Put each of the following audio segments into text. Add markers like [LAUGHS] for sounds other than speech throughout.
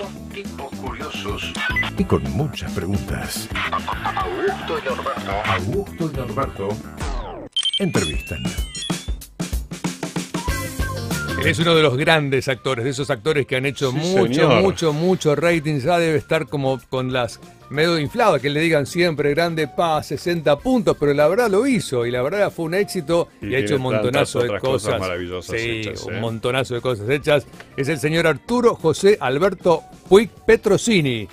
Son tipos curiosos. Y con muchas preguntas. Augusto y Norberto. Augusto y Norberto entrevistan. Es uno de los grandes actores, de esos actores que han hecho Sí, mucho, señor. mucho, mucho rating. Ya debe estar como con las medio inflado, que le digan siempre grande pa, 60 puntos, pero la verdad lo hizo y la verdad fue un éxito y, Y ha hecho un montonazo de otras cosas cosas. maravillosas sí, hechas, un ¿eh? montonazo de cosas hechas. Es el señor Arturo José Alberto Puig Petrosini.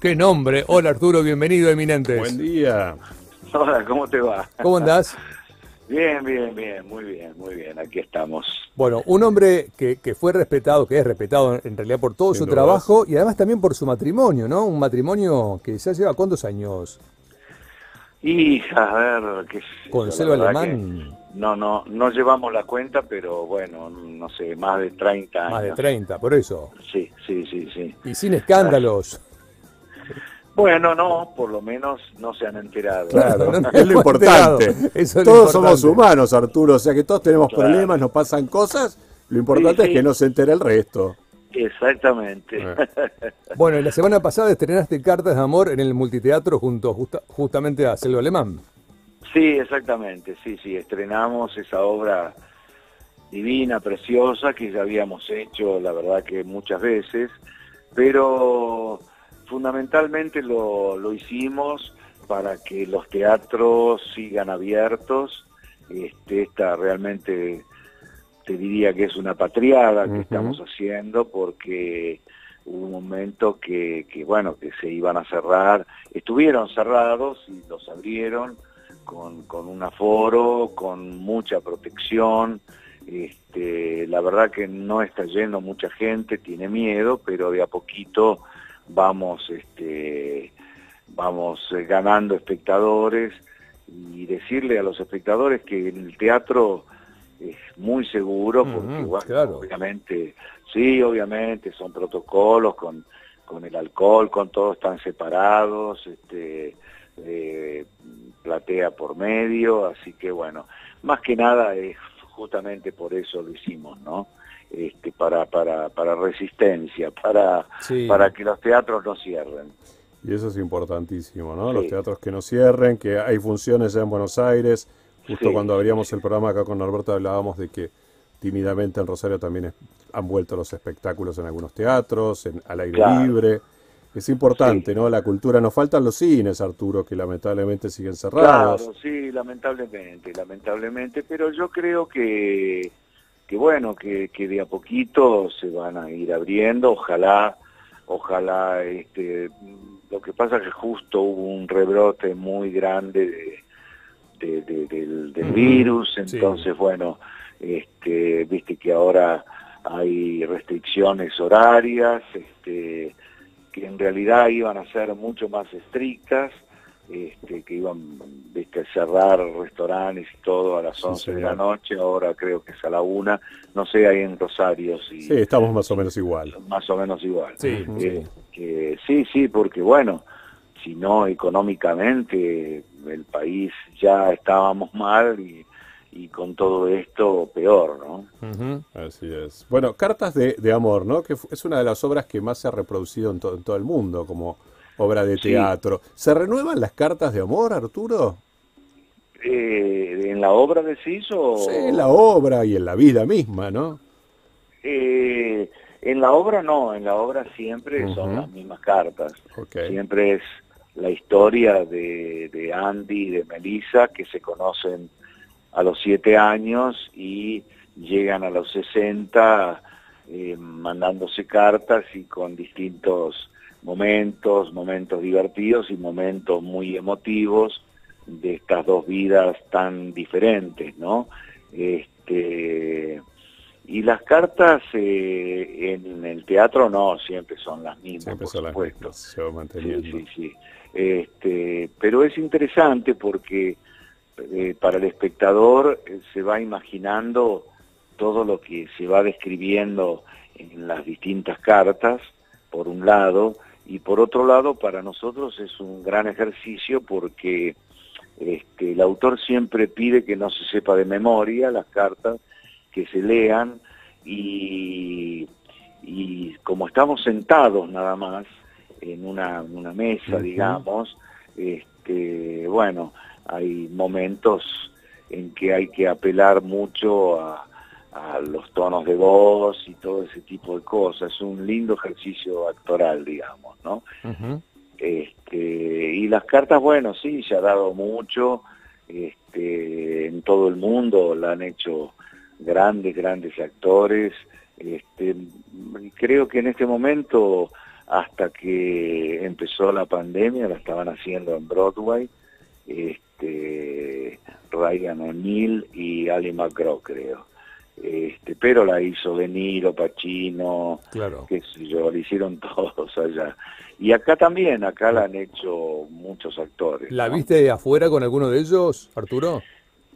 Qué nombre. Hola Arturo, bienvenido Eminentes. Buen día. Hola, ¿cómo te va? ¿Cómo andás? Bien, bien, bien, muy bien, muy bien, aquí estamos. Bueno, un hombre que, que fue respetado, que es respetado en realidad por todo Sin su dudas. trabajo y además también por su matrimonio, ¿no? Un matrimonio que ya lleva cuántos años Y a ver, qué con celo alemán, No, no, no llevamos la cuenta, pero bueno, no sé, más de 30 años. más de 30, por eso. Sí, sí, sí, sí. Y sin escándalos. Bueno, no, por lo menos no se han enterado. Claro, No, es lo importante. Eso es lo todos somos humanos, Arturo, o sea que todos tenemos Claro. problemas, nos pasan cosas. Lo importante Sí, sí. es que no se entere el resto. Exactamente. Eh. [LAUGHS] Bueno, y la semana pasada estrenaste Cartas de Amor en el multiteatro junto justa- justamente a Selva Alemán. Sí, exactamente, sí, sí, estrenamos esa obra divina, preciosa, que ya habíamos hecho, la verdad que muchas veces, pero fundamentalmente lo, lo hicimos para que los teatros sigan abiertos, este, esta realmente te diría que es una patriada que estamos haciendo porque hubo un momento que, que, bueno, que se iban a cerrar, estuvieron cerrados y los abrieron con, con un aforo, con mucha protección, este, la verdad que no está yendo mucha gente, tiene miedo, pero de a poquito vamos, este, vamos eh, ganando espectadores y decirle a los espectadores que en el teatro es muy seguro porque bueno, claro. obviamente, sí, obviamente son protocolos con, con el alcohol, con todos están separados, este, eh, platea por medio, así que bueno, más que nada es justamente por eso lo hicimos, ¿no? Este, para, para, para resistencia, para, Sí. para que los teatros no cierren. Y eso es importantísimo, ¿no? Los teatros que no cierren, que hay funciones ya en Buenos Aires. Justo Sí, cuando abríamos el programa acá con Norberto hablábamos de que tímidamente en Rosario también es- han vuelto los espectáculos en algunos teatros, en, al aire Claro. libre. Es importante, Sí. ¿no? La cultura. Nos faltan los cines, Arturo, que lamentablemente siguen cerrados. Claro, sí, lamentablemente, lamentablemente, pero yo creo que, que bueno, que, que de a poquito se van a ir abriendo, ojalá, ojalá, este, lo que pasa es que justo hubo un rebrote muy grande de, de- de- del, virus, sí. entonces bueno, este, viste que ahora hay restricciones horarias, este, que en realidad iban a ser mucho más estrictas, este, que iban viste, a cerrar restaurantes y todo a las Sí, 11 de la noche, ahora creo que es a la una, no sé, ahí en Rosario si Sí, estamos más o menos igual. más o menos igual. Sí, sí. Que sí, sí, porque bueno, si no económicamente el país ya estábamos mal y, y con todo esto peor, ¿no? Ujú. Así es. Bueno, Cartas de, de Amor, ¿no? Que es una de las obras que más se ha reproducido en, to- en todo el mundo como obra de Sí. teatro. ¿Se renuevan las cartas de amor, Arturo? Eh, ¿En la obra decís o...? Sí, en la obra y en la vida misma, ¿no? Eh, en la obra no, en la obra siempre son las mismas cartas. Siempre es la historia de, de Andy y de Melissa que se conocen a los siete años y llegan a los 60 eh, mandándose cartas y con distintos momentos, momentos divertidos y momentos muy emotivos de estas dos vidas tan diferentes, ¿no? Este, y las cartas eh, en el teatro no, siempre son las mismas, Siempre por son las supuesto. mismas, se va Sí, sí, sí. Este, pero es interesante porque eh, para el espectador eh, se va imaginando todo lo que se va describiendo en las distintas cartas, por un lado, y por otro lado para nosotros es un gran ejercicio porque este, el autor siempre pide que no se sepa de memoria las cartas, que se lean y, y como estamos sentados nada más en una, una mesa, digamos, este, bueno, hay momentos en que hay que apelar mucho a, a los tonos de voz y todo ese tipo de cosas. Es un lindo ejercicio actoral, digamos, ¿no? Este, y las cartas, bueno, sí, se ha dado mucho, este, en todo el mundo la han hecho grandes, grandes actores. Este, creo que en este momento, hasta que empezó la pandemia, la estaban haciendo en Broadway, este, Ryan O'Neill y Ali McGraw, creo. Este, pero la hizo De Niro, Pacino, Claro. qué sé yo, le hicieron [LAUGHS] todos allá. Y acá también, acá la han hecho muchos actores. ¿La ¿no? viste afuera con alguno de ellos, Arturo?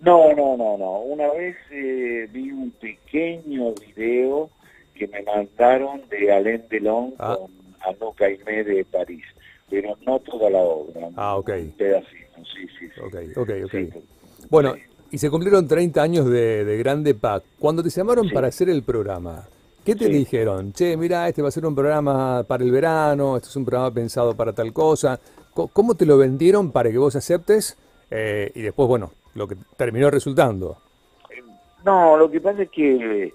No, no, no, no. Una vez eh, vi un pequeño video que me mandaron de Alain Delon Ah. con Anouk Aimé de París, pero no toda la obra. Ah, ok. Un pedacito, sí, sí, sí. Ok, ok, ok. Sí. Bueno. Y se cumplieron 30 años de, de Grande Pac. Cuando te llamaron Sí. para hacer el programa, ¿qué te Sí. dijeron? Che, mira, este va a ser un programa para el verano, este es un programa pensado para tal cosa. Co- ¿Cómo te lo vendieron para que vos aceptes? Eh, y después, bueno, lo que terminó resultando. No, lo que pasa es que,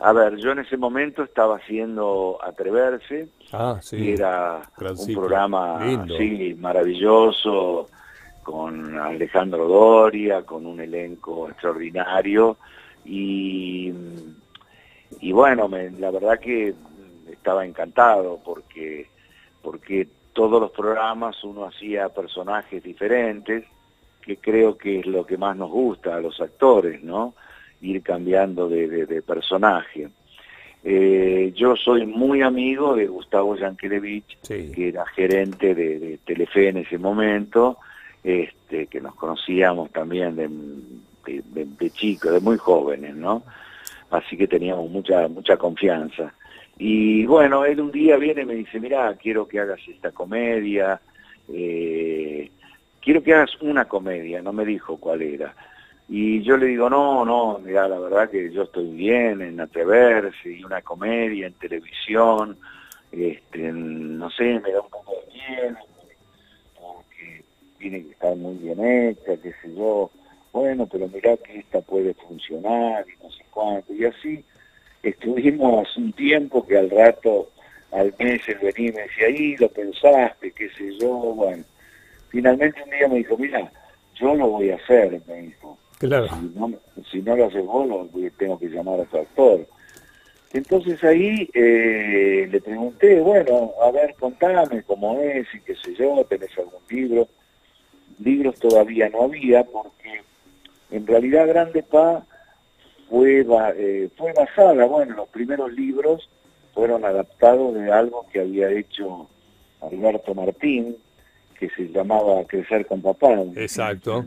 a ver, yo en ese momento estaba haciendo Atreverse, Ah, y sí. era Gran un ciclo. programa Lindo. sí, maravilloso, con Alejandro Doria, con un elenco extraordinario, y, y bueno, me- la verdad que estaba encantado porque, porque todos los programas uno hacía personajes diferentes, que creo que es lo que más nos gusta a los actores, ¿no? Ir cambiando de, de- de personaje. Eh, yo soy muy amigo de Gustavo Yankelevich, Sí. que era gerente de, de Telefe en ese momento, este, que nos conocíamos también de, de, de- chicos, de muy jóvenes, ¿no? Así que teníamos mucha, mucha confianza. Y bueno, él un día viene y me dice, mira, quiero que hagas esta comedia, eh, quiero que hagas una comedia, no me dijo cuál era. Y yo le digo, no, no, mira, la verdad que yo estoy bien en atreverse y una comedia en televisión, este, no sé, me da un poco de miedo, tiene que estar muy bien hecha, qué sé yo. Bueno, pero mirá que esta puede funcionar y no sé cuánto. Y así estuvimos un tiempo que al rato, al mes, él venía y me decía, ahí lo pensaste, qué sé yo. Bueno, finalmente un día me dijo, mira, yo lo voy a hacer, me dijo. Claro. Si no, si no lo haces vos, lo tengo que llamar a tu actor. Entonces ahí eh, le pregunté, bueno, a ver, contame cómo es y qué sé yo, tenés algún libro. Libros todavía no había porque en realidad Grande Pa fue, eh, fue basada, bueno, los primeros libros fueron adaptados de algo que había hecho Alberto Martín, que se llamaba Crecer con Papá. Exacto.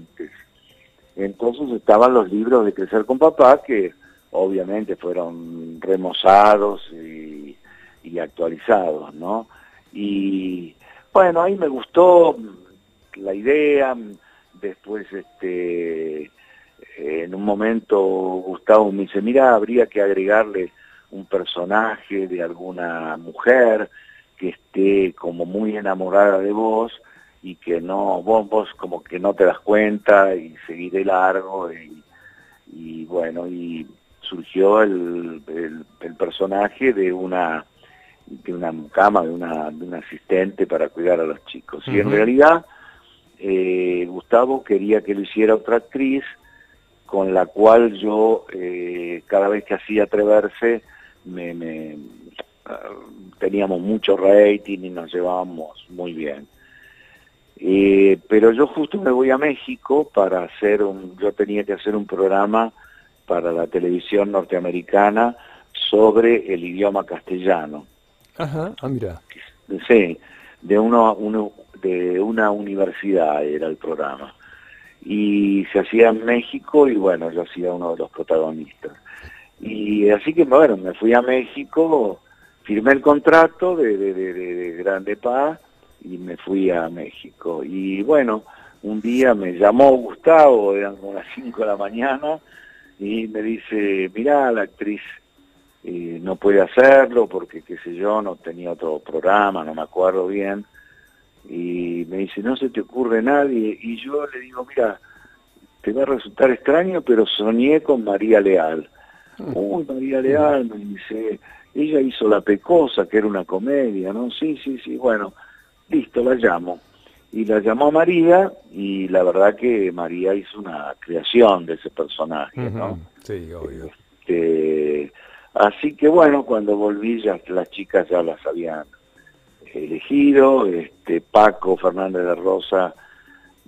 Entonces estaban los libros de Crecer con Papá que obviamente fueron remozados y, y actualizados, ¿no? Y bueno, ahí me gustó la idea, después este en un momento Gustavo me dice, mira, habría que agregarle un personaje de alguna mujer que esté como muy enamorada de vos y que no, vos, vos como que no te das cuenta y seguir de largo y, y bueno, y surgió el, el, el personaje de una de una cama, de una, de una asistente para cuidar a los chicos. Y en realidad eh, Gustavo quería que lo hiciera otra actriz con la cual yo eh, cada vez que hacía atreverse me, me ah, teníamos mucho rating y nos llevábamos muy bien. Eh, pero yo justo me voy a México para hacer un, yo tenía que hacer un programa para la televisión norteamericana sobre el idioma castellano. Ajá, ah, mira. Sí, de una, uno- de una universidad era el programa. Y se hacía en México y bueno, yo hacía uno de los protagonistas. Y así que bueno, me fui a México, firmé el contrato de, de, de, de- de Grande Paz y me fui a México. Y bueno, un día me llamó Gustavo, eran como las 5 de la mañana, y me dice, mirá, la actriz eh, no puede hacerlo porque, qué sé yo, no tenía otro programa, no me acuerdo bien. Y me dice, no se te ocurre nadie. Y yo le digo, mira, te va a resultar extraño, pero soñé con María Leal. Uy, María Leal, me dice, ella hizo La Pecosa, que era una comedia, ¿no? Sí, sí, sí, bueno, listo, la llamo. Y la llamó a María, y la verdad que María hizo una creación de ese personaje, ¿no? Sí, obvio. Este, así que bueno, cuando volví ya las chicas ya las habían elegido, este Paco Fernández de Rosa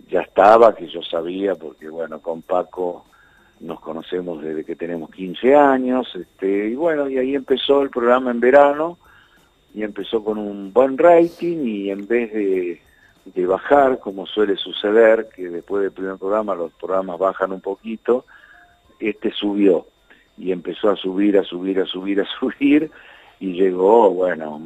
ya estaba, que yo sabía, porque bueno, con Paco nos conocemos desde que tenemos 15 años, este, y bueno, y ahí empezó el programa en verano, y empezó con un buen rating, y en vez de, de bajar, como suele suceder, que después del primer programa los programas bajan un poquito, este subió y empezó a subir, a subir, a subir, a [LAUGHS] subir y llegó, bueno,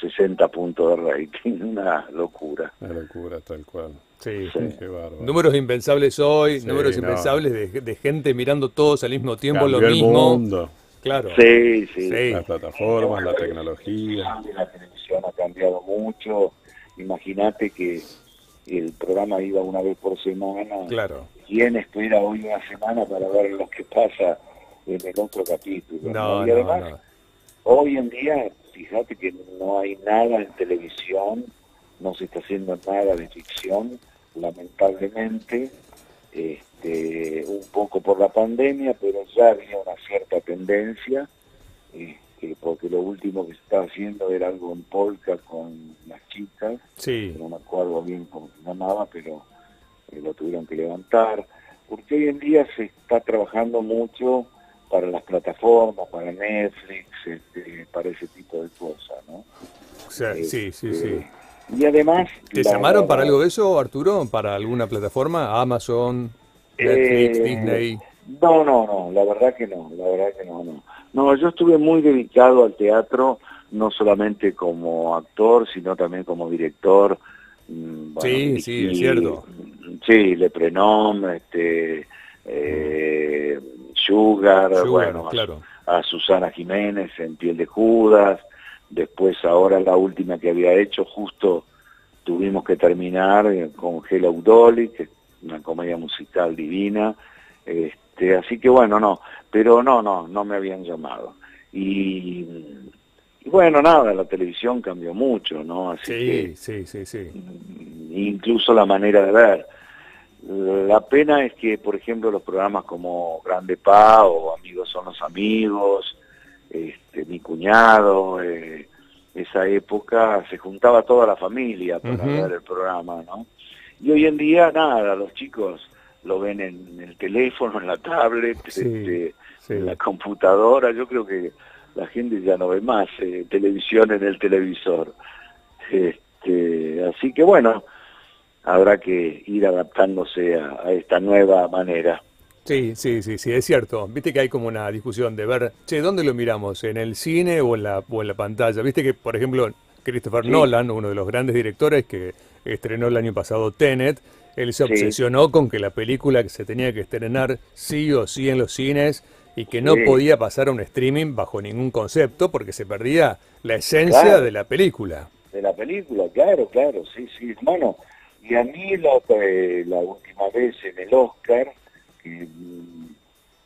60 puntos de rating, [LAUGHS] una locura. Una locura, tal cual. Sí. Sí. Qué bárbaro. Números impensables hoy, Sí, números no. impensables de, de gente mirando todos al mismo tiempo Cambió lo el mismo. mundo, Claro. Sí, sí. Sí. las plataformas, la tecnología. La televisión ha cambiado mucho. Imagínate que el programa iba una vez por semana. Claro. ¿Quién espera hoy una semana para ver lo que pasa en el otro capítulo? No, Y no, además, no. Hoy en día, fíjate que no hay nada en televisión, no se está haciendo nada de ficción, lamentablemente, este, un poco por la pandemia, pero ya había una cierta tendencia, este, porque lo último que se estaba haciendo era algo en polka con las chicas, Sí. no me acuerdo bien cómo se llamaba, pero eh, lo tuvieron que levantar, porque hoy en día se está trabajando mucho para las plataformas, para Netflix, este, para ese tipo de cosas, ¿no? O sea, sí, sí, sí. Este, Y además... ¿Te la- llamaron para algo de eso, Arturo? ¿Para alguna plataforma? Amazon, Netflix, Eh, Disney. No, no, no, la verdad que no, la verdad que no, no. No, yo estuve muy dedicado al teatro, no solamente como actor, sino también como director. Mm, bueno, Sí, sí, es cierto. mm, Sí, Le Prenom, este, eh, Sugar, Sugar, bueno, claro. a Susana Jiménez en Piel de Judas, después ahora la última que había hecho, justo tuvimos que terminar eh, con Hello Dolly, que es una comedia musical divina, este, así que bueno, no, pero no, no, no me habían llamado. Y, y bueno, nada, la televisión cambió mucho, ¿no? Así que sí, sí, sí. incluso la manera de ver. La pena es que, por ejemplo, los programas como Grande Pa o Amigos son los amigos, este, mi cuñado, eh, esa época se juntaba toda la familia para ver el programa, ¿no? Y hoy en día, nada, los chicos lo ven en el teléfono, en la tablet, Sí, este, sí. en la computadora. Yo creo que la gente ya no ve más eh, televisión en el televisor. Este, así que bueno, habrá que ir adaptándose a, a esta nueva manera. Sí, sí, sí, sí, es cierto. Viste que hay como una discusión de ver, che, ¿dónde lo miramos? ¿En el cine o en la, o en la pantalla? Viste que, por ejemplo, Christopher Sí. Nolan, uno de los grandes directores que estrenó el año pasado Tenet, él se Sí. obsesionó con que la película que se tenía que estrenar sí o sí en los cines y que no Sí. podía pasar a un streaming bajo ningún concepto porque se perdía la esencia Claro. de la película. De la película, claro, claro, sí, sí, hermano. Y a mí la, eh, la última vez en el Oscar, que,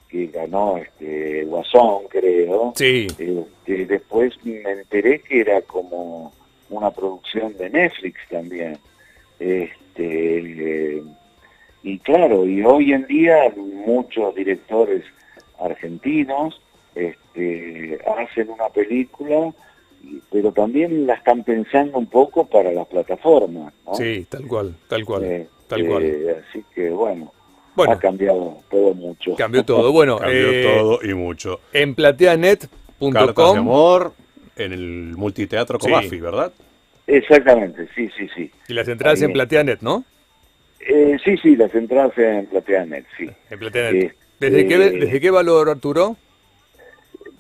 que ganó este Guasón, creo, Sí, Este, después me enteré que era como una producción de Netflix también. Este, eh, y claro, y hoy en día muchos directores argentinos este, hacen una película, pero también la están pensando un poco para las plataformas. ¿no? sí, tal cual, tal cual, Este, tal cual. Así que bueno, Bueno, ha cambiado todo mucho. cambió todo. Bueno, [LAUGHS] Cambió eh, todo y mucho. en plateanet.com amor en el multiteatro Sí. Comafi, ¿verdad? Exactamente, sí, sí, sí. y las entradas Ahí en. Plateanet, ¿no? Eh, sí, sí, las entradas en PlateaNet, sí. En Plateanet. Sí. ¿Desde, qué, Eh, ¿Desde qué valor, Arturo?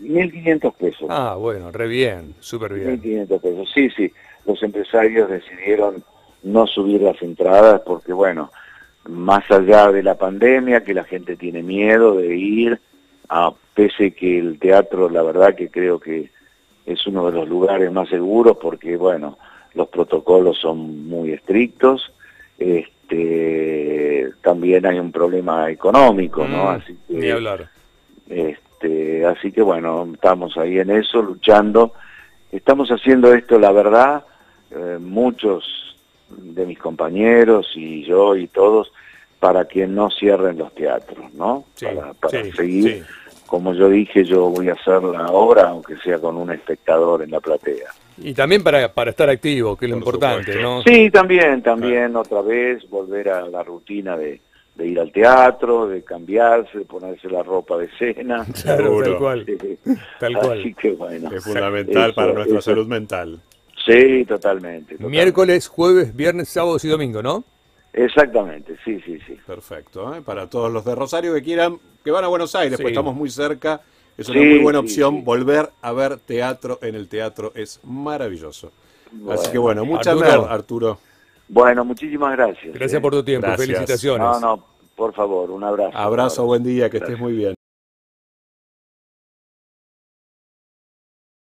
1.500 pesos. Ah, bueno, re bien, súper bien. 1.500 pesos, sí, sí. Los empresarios decidieron no subir las entradas porque, bueno, más allá de la pandemia, que la gente tiene miedo de ir a- pese que el teatro, la verdad que creo que es uno de los lugares más seguros porque, bueno, los protocolos son muy estrictos, este, también hay un problema económico, ¿no? Mm, Así que, Ni hablar. este, así que bueno, estamos ahí en eso, luchando. Estamos haciendo esto, la verdad, eh, muchos de mis compañeros y yo y todos, para que no cierren los teatros, ¿no? Sí, para para sí, seguir. sí. Como yo dije, yo voy a hacer la obra, aunque sea con un espectador en la platea. Y también para, para estar activo, que es lo Por importante, supuesto. ¿no? Sí, también, también otra vez volver a la rutina de, de ir al teatro, de cambiarse, de ponerse la ropa de cena. [LAUGHS] Claro, tal cual. Tal cual. Así que bueno. Es fundamental Eso, para nuestra eso. salud mental. Sí, totalmente, totalmente. Miércoles, jueves, viernes, sábados y domingo, ¿no? Exactamente, sí, sí, sí. Perfecto. ¿eh? Para todos los de Rosario que quieran, que van a Buenos Aires, Sí. pues estamos muy cerca. Es una Sí, muy buena opción. sí. Volver a ver teatro en el teatro es maravilloso. Así que bueno, muchas Arturo. gracias, Arturo. Bueno, muchísimas gracias. Gracias ¿eh? por tu tiempo. Gracias. Felicitaciones. No, no, por favor, un abrazo. Abrazo, buen día, que estés Gracias. muy bien.